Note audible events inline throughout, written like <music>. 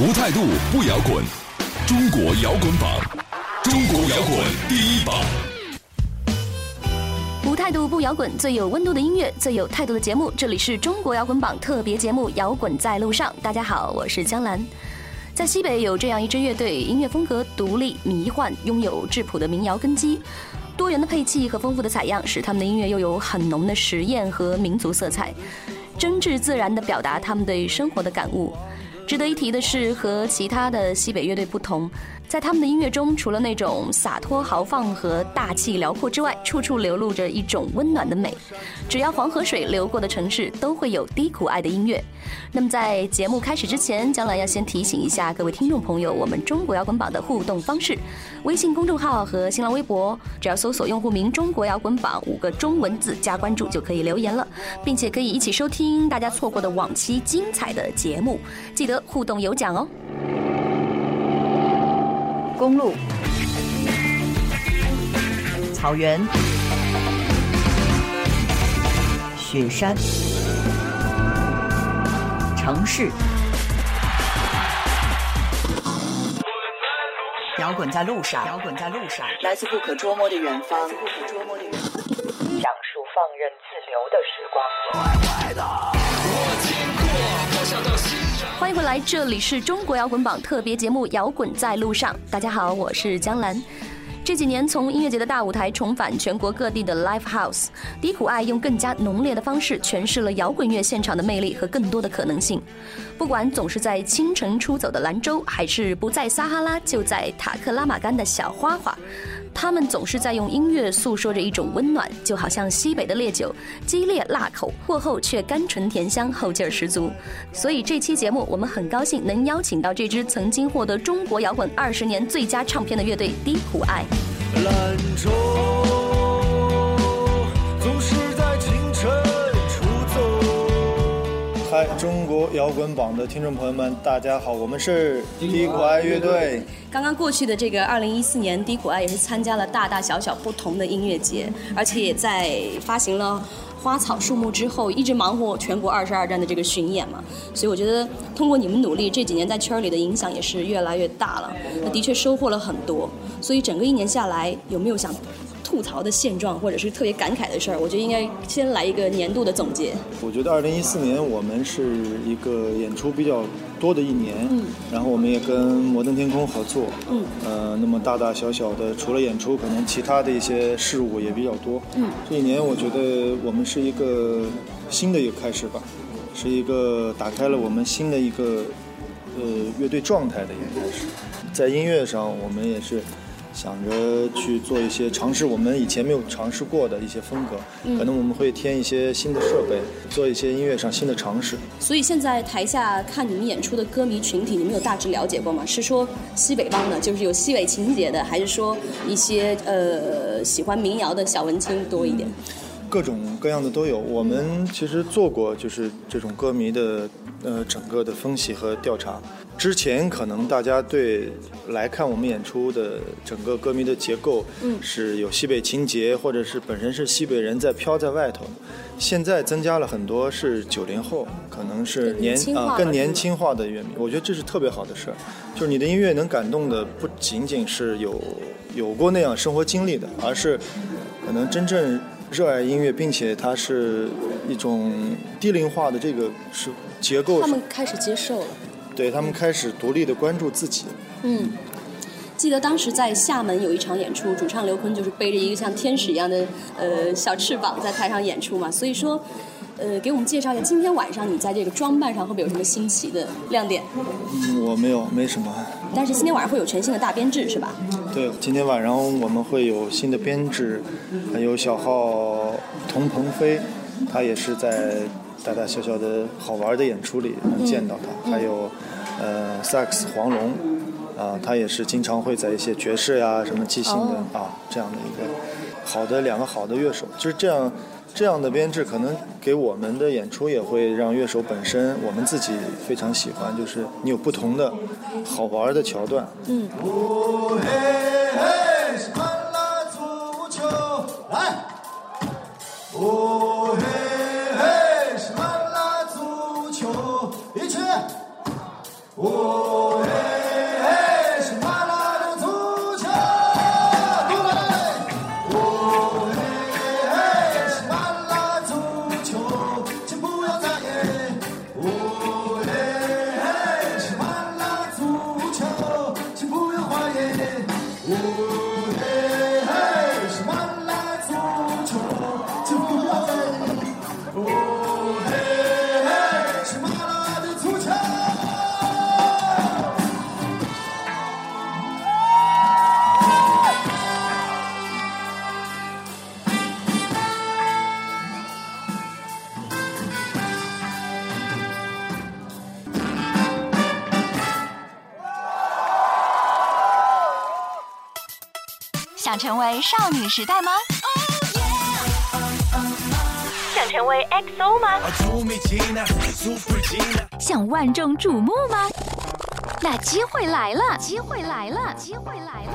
无态度不摇滚，中国摇滚榜，中国摇滚第一榜。无态度不摇滚，最有温度的音乐，最有态度的节目。这里是中国摇滚榜特别节目《摇滚在路上》。大家好，我是江兰。在西北有这样一支乐队，音乐风格独立迷幻，拥有质朴的民谣根基，多元的配器和丰富的采样，使他们的音乐又有很浓的实验和民族色彩，真挚自然地表达他们对生活的感悟。值得一提的是，和其他的西北乐队不同，在他们的音乐中，除了那种洒脱豪放和大气辽阔之外，处处流露着一种温暖的美。只要黄河水流过的城市，都会有低苦爱的音乐。那么，在节目开始之前，将来要先提醒一下各位听众朋友，我们中国摇滚榜的互动方式：微信公众号和新浪微博，只要搜索用户名“中国摇滚榜”五个中文字加关注，就可以留言了，并且可以一起收听大家错过的往期精彩的节目。记得互动有奖哦！公路、草原、雪山、城市，摇滚在路上，摇滚在路上，来自不可捉摸的远方，不可捉摸的远方，讲述放任自流的时光。欢迎回来，这里是中国摇滚榜特别节目《摇滚在路上》。大家好，我是江兰。这几年，从音乐节的大舞台重返全国各地的 Live House，低苦爱用更加浓烈的方式诠释了摇滚乐现场的魅力和更多的可能性。不管总是在清晨出走的兰州，还是不在撒哈拉就在塔克拉玛干的小花花，他们总是在用音乐诉说着一种温暖，就好像西北的烈酒，激烈辣口，过后却甘醇甜香，后劲儿十足。所以这期节目，我们很高兴能邀请到这支曾经获得中国摇滚二十年最佳唱片的乐队低苦爱。兰州嗨，中国摇滚榜的听众朋友们，大家好，我们是低苦爱乐队。刚刚过去的这个二零一四年，低苦爱也是参加了大大小小不同的音乐节，而且也在发行了。花草树木之后，一直忙活全国二十二站的这个巡演嘛，所以我觉得通过你们努力，这几年在圈里的影响也是越来越大了。那的确收获了很多，所以整个一年下来，有没有想吐槽的现状，或者是特别感慨的事儿？我觉得应该先来一个年度的总结。我觉得二零一四年我们是一个演出比较多的一年，嗯，然后我们也跟摩登天空合作，嗯，呃，那么大大小小的，除了演出，可能其他的一些事物也比较多，嗯，这一年我觉得我们是一个新的一个开始吧，是一个打开了我们新的一个呃乐队状态的一个开始，在音乐上我们也是。想着去做一些尝试，我们以前没有尝试过的一些风格，可能我们会添一些新的设备，做一些音乐上新的尝试。所以现在台下看你们演出的歌迷群体，你们有大致了解过吗？是说西北帮的，就是有西北情节的，还是说一些呃喜欢民谣的小文青多一点？各种各样的都有。我们其实做过就是这种歌迷的呃整个的分析和调查。之前可能大家对来看我们演出的整个歌迷的结构，嗯是有西北情节，或者是本身是西北人在飘在外头。现在增加了很多是九零后，可能是年啊更年轻化的乐迷，我觉得这是特别好的事儿。就是你的音乐能感动的不仅仅是有有过那样生活经历的，而是可能真正热爱音乐，并且它是一种低龄化的这个是结构他们开始接受了。对他们开始独立的关注自己。嗯，记得当时在厦门有一场演出，主唱刘坤就是背着一个像天使一样的呃小翅膀在台上演出嘛。所以说，呃，给我们介绍一下今天晚上你在这个装扮上会不会有什么新奇的亮点？嗯，我没有，没什么。但是今天晚上会有全新的大编制是吧？对，今天晚上我们会有新的编制，还有小号童鹏飞，他也是在大大小小的好玩的演出里能见到他，还有呃萨克斯黄龙，啊，他也是经常会在一些爵士呀、什么即兴的啊这样的一个好的两个好的乐手，就是这样这样的编制，可能给我们的演出也会让乐手本身我们自己非常喜欢，就是你有不同的好玩的桥段。嗯。来。想成为少女时代吗？想成为 XO 吗？想万众瞩目吗？那机会来了！机会来了！机会来了！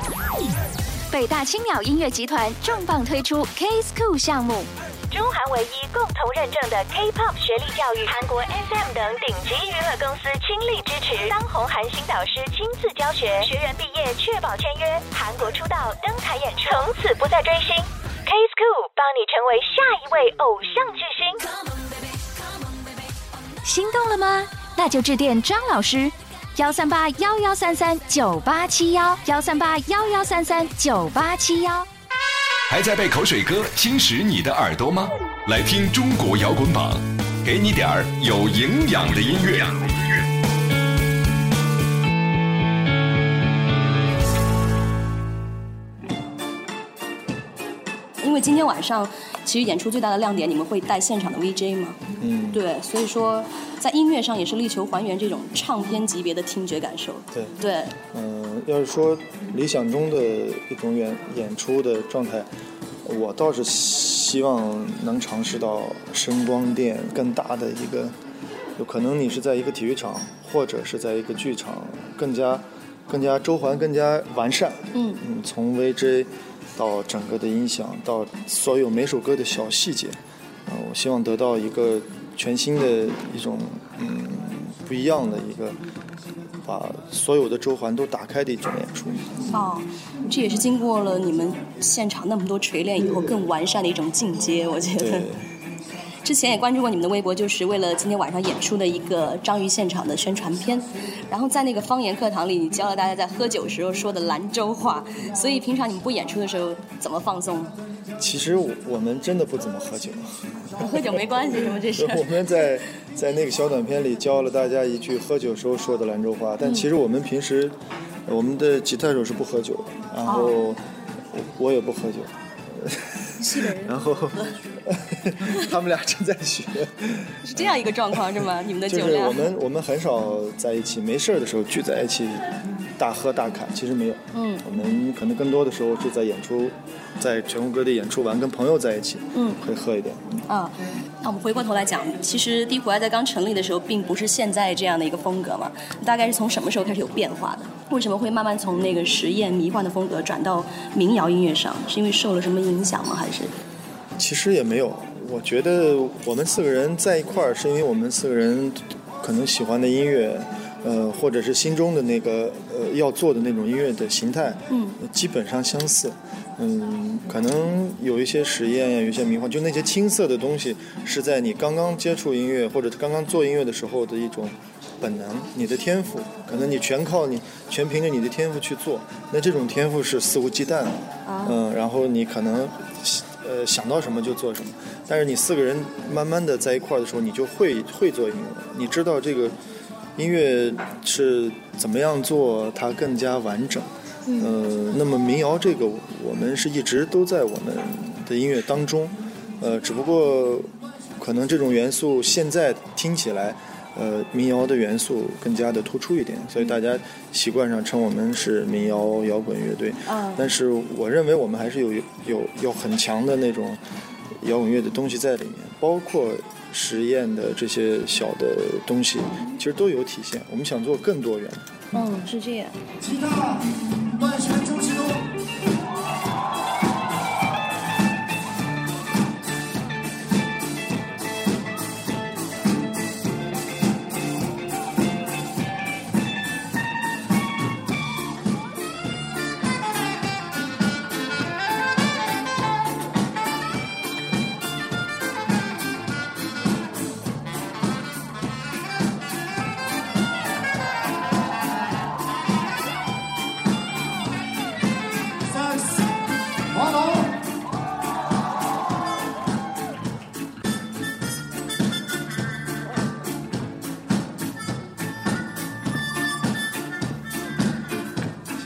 北大青鸟音乐集团重磅推出 K School 项目。中韩唯一共同认证的 K-pop 学历教育，韩国 SM 等顶级娱乐公司倾力支持，当红韩星导师亲自教学，学员毕业确保签约，韩国出道登台演出，从此不再追星。K School 帮你成为下一位偶像巨星，心动了吗？那就致电张老师，幺三八幺幺三三九八七幺，幺三八幺幺三三九八七幺。还在被口水歌侵蚀你的耳朵吗？来听中国摇滚榜，给你点儿有营养的音乐。因为今天晚上其实演出最大的亮点，你们会带现场的 VJ 吗？嗯，对，所以说在音乐上也是力求还原这种唱片级别的听觉感受。对对，嗯，要是说理想中的一种演演出的状态，我倒是希望能尝试到声光电更大的一个，有可能你是在一个体育场或者是在一个剧场，更加更加周环更加完善。嗯嗯，从 VJ 到整个的音响，到所有每首歌的小细节，啊，我希望得到一个全新的一种嗯不一样的一个，把所有的周环都打开的一种演出。哦，这也是经过了你们现场那么多锤炼以后更完善的一种进阶，我觉得对。之前也关注过你们的微博，就是为了今天晚上演出的一个章鱼现场的宣传片。然后在那个方言课堂里，你教了大家在喝酒时候说的兰州话。所以平常你们不演出的时候怎么放松？其实我我们真的不怎么喝酒，喝酒没关系，什么这是？<laughs> 我们在在那个小短片里教了大家一句喝酒时候说的兰州话，但其实我们平时我们的吉他手是不喝酒的，然后我我也不喝酒。西北人然后 <laughs> 他们俩正在学，是这样一个状况是吗？你们的就是酒量？我们我们很少在一起，没事儿的时候聚在一起大喝大侃，其实没有。嗯我们可能更多的时候是在演出，在全国各地演出完，跟朋友在一起，嗯会喝一点。啊，那我们回过头来讲，其实地虎爱在刚成立的时候，并不是现在这样的一个风格嘛。大概是从什么时候开始有变化的？为什么会慢慢从那个实验迷幻的风格转到民谣音乐上？是因为受了什么影响吗？还是？其实也没有，我觉得我们四个人在一块儿，是因为我们四个人可能喜欢的音乐，呃，或者是心中的那个呃要做的那种音乐的形态，嗯，基本上相似。嗯，可能有一些实验呀，有一些迷幻，就那些青涩的东西，是在你刚刚接触音乐或者刚刚做音乐的时候的一种本能，你的天赋，可能你全靠你，全凭着你的天赋去做，那这种天赋是肆无忌惮的，嗯，然后你可能呃想到什么就做什么，但是你四个人慢慢的在一块儿的时候，你就会会做音乐，你知道这个音乐是怎么样做，它更加完整。呃，那么民谣这个，我们是一直都在我们的音乐当中，呃，只不过可能这种元素现在听起来，呃，民谣的元素更加的突出一点，所以大家习惯上称我们是民谣摇滚乐队。啊，但是我认为我们还是有有有很强的那种摇滚乐的东西在里面，包括实验的这些小的东西，其实都有体现。我们想做更多元。嗯，是这样。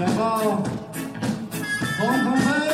记得野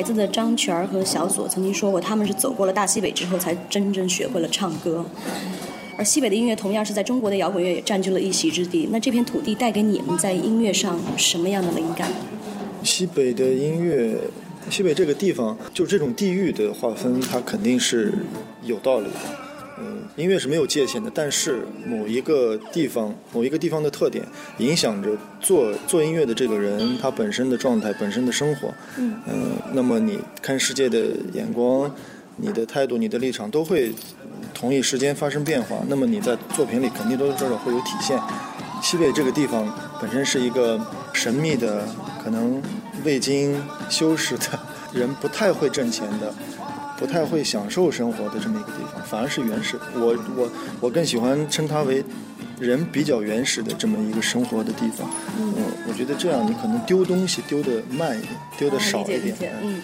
孩子的张泉和小左曾经说过，他们是走过了大西北之后，才真正学会了唱歌。而西北的音乐同样是在中国的摇滚乐也占据了一席之地。那这片土地带给你们在音乐上什么样的灵感？西北的音乐，西北这个地方，就这种地域的划分，它肯定是有道理的。嗯，音乐是没有界限的，但是某一个地方、某一个地方的特点，影响着做做音乐的这个人他本身的状态、本身的生活。嗯，那么你看世界的眼光、你的态度、你的立场都会同一时间发生变化。那么你在作品里肯定多多少少会有体现。西北这个地方本身是一个神秘的、可能未经修饰的 <laughs> 人不太会挣钱的。不太会享受生活的这么一个地方，反而是原始。我我我更喜欢称它为人比较原始的这么一个生活的地方。嗯，我觉得这样你可能丢东西丢的慢一点，丢的少一点。嗯，嗯，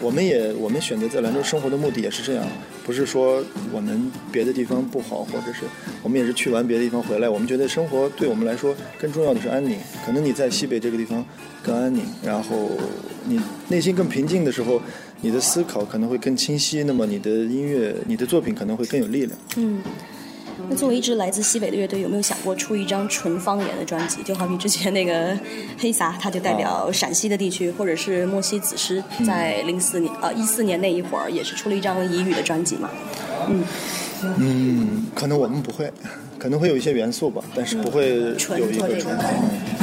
我们也我们选择在兰州生活的目的也是这样，不是说我们别的地方不好，或者是我们也是去完别的地方回来，我们觉得生活对我们来说更重要的是安宁。可能你在西北这个地方更安宁，然后你内心更平静的时候。你的思考可能会更清晰，那么你的音乐、你的作品可能会更有力量。嗯，那作为一支来自西北的乐队，有没有想过出一张纯方言的专辑？就好比之前那个黑撒，他就代表陕西的地区，或者是莫西子诗，在零四年呃一四年那一会儿也是出了一张彝语的专辑嘛。嗯嗯，可能我们不会，可能会有一些元素吧，但是不会有一个纯。这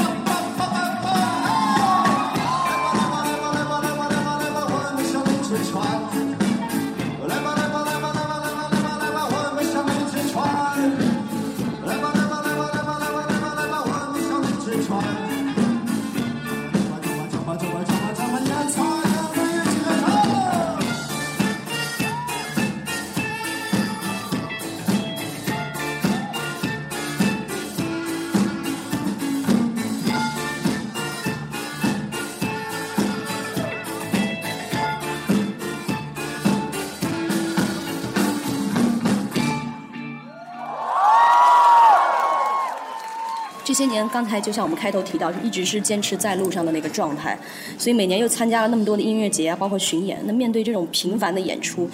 些年，刚才就像我们开头提到，一直是坚持在路上的那个状态，所以每年又参加了那么多的音乐节啊，包括巡演。那面对这种频繁的演出，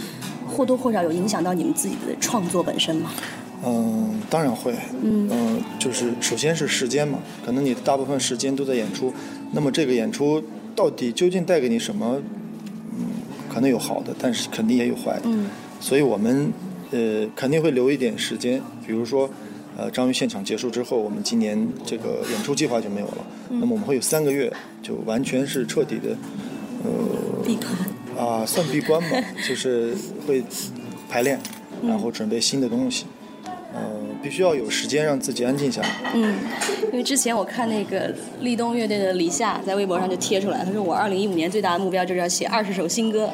或多或少有影响到你们自己的创作本身吗？嗯，当然会。嗯，就是首先是时间嘛，可能你大部分时间都在演出，那么这个演出到底究竟带给你什么？嗯，可能有好的，但是肯定也有坏的。嗯，所以我们呃肯定会留一点时间，比如说。呃，章鱼现场结束之后，我们今年这个演出计划就没有了。那么我们会有三个月，就完全是彻底的，呃，闭关啊，算闭关吧，<laughs> 就是会排练，然后准备新的东西。呃，必须要有时间让自己安静下来。嗯，因为之前我看那个立冬乐队的李夏在微博上就贴出来，他说我二零一五年最大的目标就是要写二十首新歌。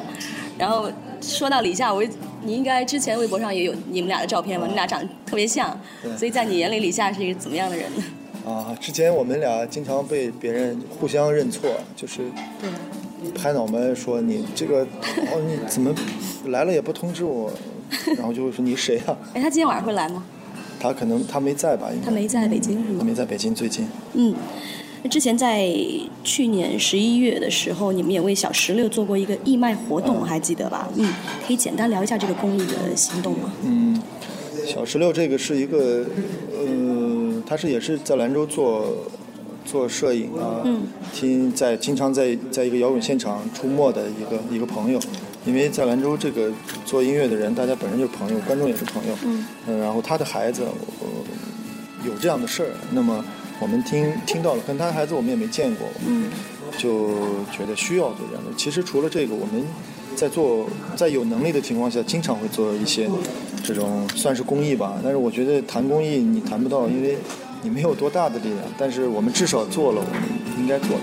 然后说到李夏，我你应该之前微博上也有你们俩的照片吧？你俩长得特别像，所以在你眼里李夏是一个怎么样的人呢？啊，之前我们俩经常被别人互相认错，就是拍脑门说你这个 <laughs> 哦你怎么来了也不通知我。然后就会说你谁啊？<laughs> 哎，他今天晚上会来吗？他可能他没在吧？应该他没在北京是吗？他没在北京最近。嗯，之前在去年十一月的时候，你们也为小石榴做过一个义卖活动，还记得吧？嗯，可以简单聊一下这个公益的行动吗？嗯，小石榴这个是一个，呃，他是也是在兰州做做摄影啊，听在经常在在一个摇滚现场出没的一个一个朋友。因为在兰州这个做音乐的人，大家本身就是朋友，观众也是朋友。嗯。然后他的孩子有这样的事儿，那么我们听听到了，跟他的孩子我们也没见过。嗯。就觉得需要做这样的。其实除了这个，我们在做，在有能力的情况下，经常会做一些这种算是公益吧。但是我觉得谈公益你谈不到，因为你没有多大的力量。但是我们至少做了我们应该做的。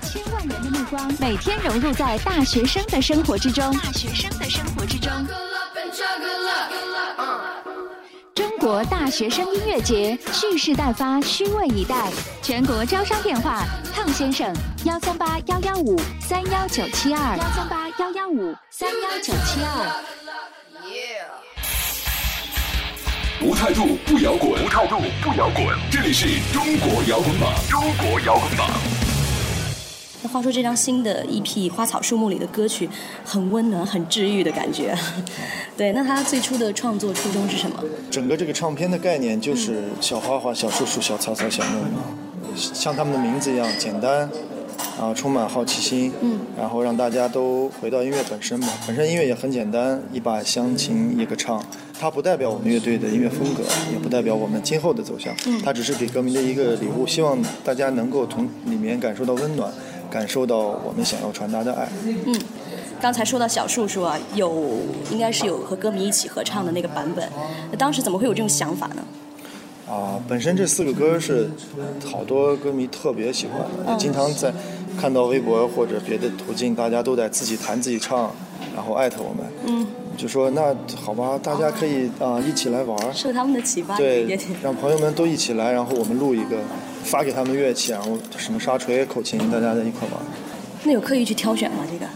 光，每天融入在大学生的生活之中，大学生的生活之中。中国大学生音乐节蓄势待发，虚位以待。全国招商电话：汤先生，幺三八幺幺五三幺九七二，幺三八幺幺五三幺九七二。不态度不摇滚，不态度不摇滚。这里是中国摇滚榜，中国摇滚榜。那话说，这张新的 EP《花草树木》里的歌曲很温暖、很治愈的感觉。<laughs> 对，那他最初的创作初衷是什么？整个这个唱片的概念就是小花花、小树树、小草草、小木木，像他们的名字一样简单，啊，充满好奇心。嗯。然后让大家都回到音乐本身嘛。本身音乐也很简单，一把乡琴，一个唱。它不代表我们乐队的音乐风格，也不代表我们今后的走向。嗯。它只是给歌迷的一个礼物，希望大家能够从里面感受到温暖。感受到我们想要传达的爱。嗯，刚才说到小树说啊，有应该是有和歌迷一起合唱的那个版本。那当时怎么会有这种想法呢？啊，本身这四个歌是好多歌迷特别喜欢，经常在看到微博或者别的途径，大家都在自己弹自己唱，然后艾特我们。嗯。就说那好吧，大家可以啊一起来玩。受他们的启发。对，让朋友们都一起来，然后我们录一个。发给他们乐器，然后什么沙锤、口琴，大家在一块玩。那有刻意去挑选吗？这个？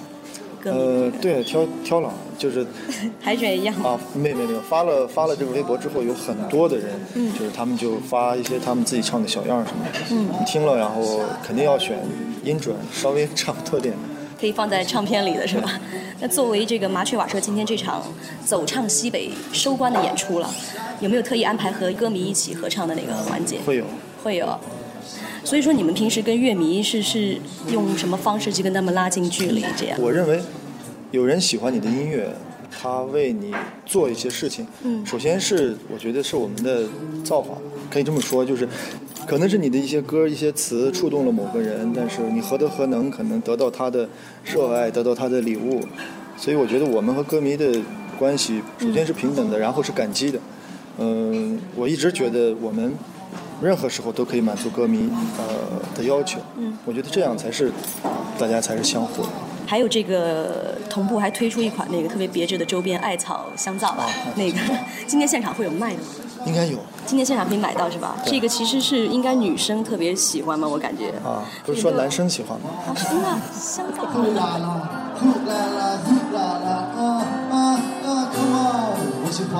呃，对，挑挑了，就是 <laughs> 海选一样。啊，没没没有，发了发了这个微博之后，有很多的人，嗯，就是他们就发一些他们自己唱的小样什么的，嗯，听了然后肯定要选音准稍微差不多点。可以放在唱片里的是吧？那作为这个麻雀瓦舍今天这场走唱西北收官的演出了，有没有特意安排和歌迷一起合唱的那个环节？会有。会有，所以说你们平时跟乐迷是是用什么方式去跟他们拉近距离？这样？我认为，有人喜欢你的音乐，他为你做一些事情。嗯，首先是我觉得是我们的造化，可以这么说，就是可能是你的一些歌、一些词触动了某个人，但是你何德何能，可能得到他的热爱，得到他的礼物。所以我觉得我们和歌迷的关系，首先是平等的，然后是感激的。嗯，我一直觉得我们任何时候都可以满足歌迷呃的要求。嗯，我觉得这样才是大家才是相互的。还有这个同步还推出一款那个特别别致的周边艾草香皂啊，那个 <laughs> 今天现场会有卖的吗？应该有。今天现场可以买到是吧？这个其实是应该女生特别喜欢吗？我感觉。啊，不是说男生喜欢吗？啊，香皂。我喜欢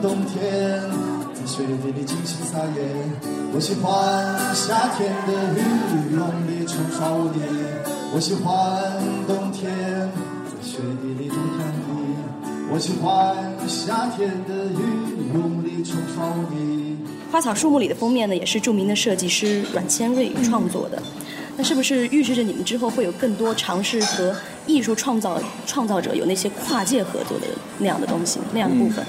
冬天在雪地里尽情撒野，我喜欢夏天的雨用力冲刷我的。我喜欢冬天在雪地里种田地，我喜欢夏天的雨用力冲刷我的。花草树木里的封面呢，也是著名的设计师阮千瑞创作的。那是不是预示着你们之后会有更多尝试和艺术创造创造者有那些跨界合作的那样的东西那样的部分？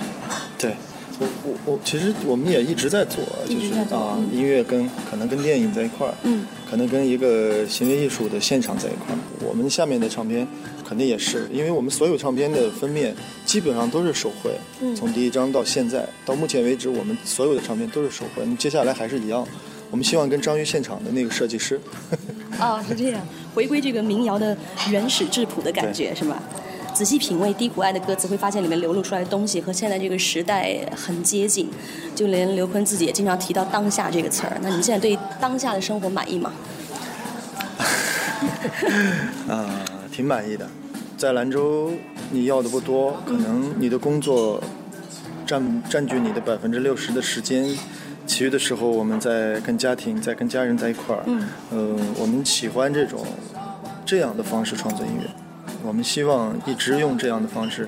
对。我我我，其实我们也一直在做，就是啊，音乐跟可能跟电影在一块儿，嗯，可能跟一个行为艺术的现场在一块儿。我们下面的唱片肯定也是，因为我们所有唱片的封面基本上都是手绘，从第一张到现在到目前为止，我们所有的唱片都是手绘。那接下来还是一样，我们希望跟张宇现场的那个设计师，<laughs> 哦，是这样，回归这个民谣的原始质朴的感觉，是吧？仔细品味低谷爱的歌词，会发现里面流露出来的东西和现在这个时代很接近。就连刘坤自己也经常提到“当下”这个词儿。那你们现在对当下的生活满意吗？啊，挺满意的。在兰州，你要的不多，可能你的工作占占据你的百分之六十的时间，其余的时候我们在跟家庭、在跟家人在一块儿。嗯。呃，我们喜欢这种这样的方式创作音乐。我们希望一直用这样的方式，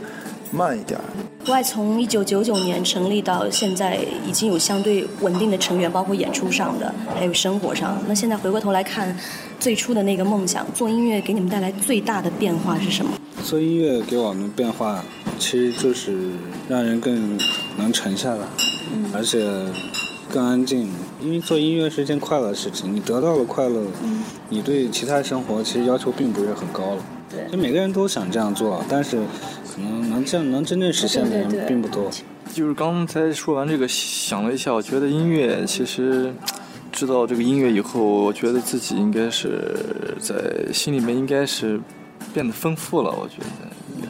慢一点。国外从一九九九年成立到现在，已经有相对稳定的成员，包括演出上的，还有生活上。那现在回过头来看，最初的那个梦想，做音乐给你们带来最大的变化是什么？做音乐给我们变化，其实就是让人更能沉下来，而且更安静。因为做音乐是一件快乐的事情，你得到了快乐，你对其他生活其实要求并不是很高了。就每个人都想这样做，但是可能能这样能真正实现的人并不多。就是刚才说完这个，想了一下，我觉得音乐其实知道这个音乐以后，我觉得自己应该是在心里面应该是变得丰富了。我觉得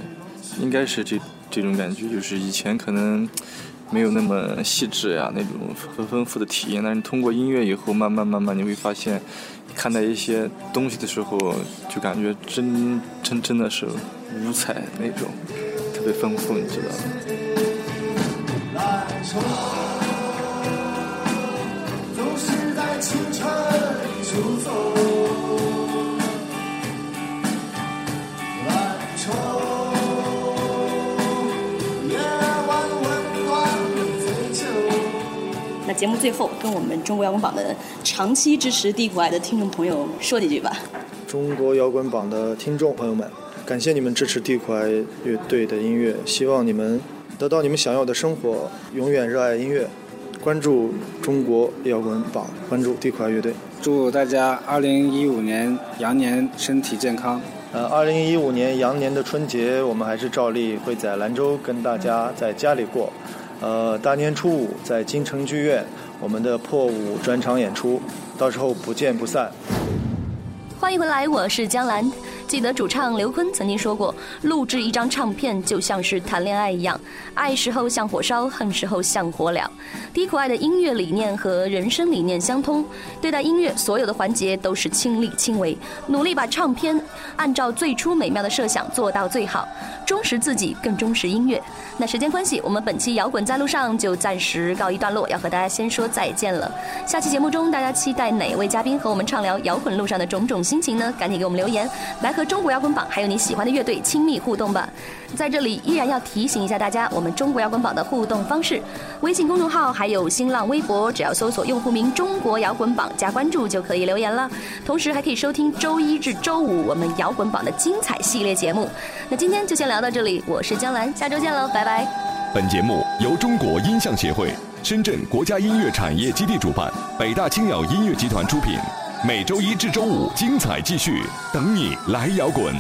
应该是这这种感觉，就是以前可能没有那么细致呀，那种很丰富的体验，但是通过音乐以后，慢慢慢慢你会发现。看待一些东西的时候，就感觉真真真的是五彩那种，特别丰富，你知道吗？节目最后，跟我们中国摇滚榜的长期支持地苦爱的听众朋友说几句吧。中国摇滚榜的听众朋友们，感谢你们支持地苦爱乐队的音乐，希望你们得到你们想要的生活，永远热爱音乐，关注中国摇滚榜，关注地苦爱乐队。祝大家二零一五年羊年身体健康。呃，二零一五年羊年的春节，我们还是照例会在兰州跟大家在家里过。呃，大年初五在金城剧院，我们的破五专场演出，到时候不见不散。欢迎回来，我是江兰。记得主唱刘坤曾经说过，录制一张唱片就像是谈恋爱一样，爱时候像火烧，恨时候像火燎。低苦爱的音乐理念和人生理念相通，对待音乐所有的环节都是亲力亲为，努力把唱片按照最初美妙的设想做到最好，忠实自己，更忠实音乐。那时间关系，我们本期摇滚在路上就暂时告一段落，要和大家先说再见了。下期节目中，大家期待哪位嘉宾和我们畅聊摇滚路上的种种心情呢？赶紧给我们留言，来和。和中国摇滚榜还有你喜欢的乐队亲密互动吧。在这里依然要提醒一下大家，我们中国摇滚榜的互动方式：微信公众号还有新浪微博，只要搜索用户名“中国摇滚榜”加关注就可以留言了。同时还可以收听周一至周五我们摇滚榜的精彩系列节目。那今天就先聊到这里，我是江兰，下周见喽，拜拜。本节目由中国音像协会、深圳国家音乐产业基地主办，北大青鸟音乐集团出品。每周一至周五，精彩继续，等你来摇滚。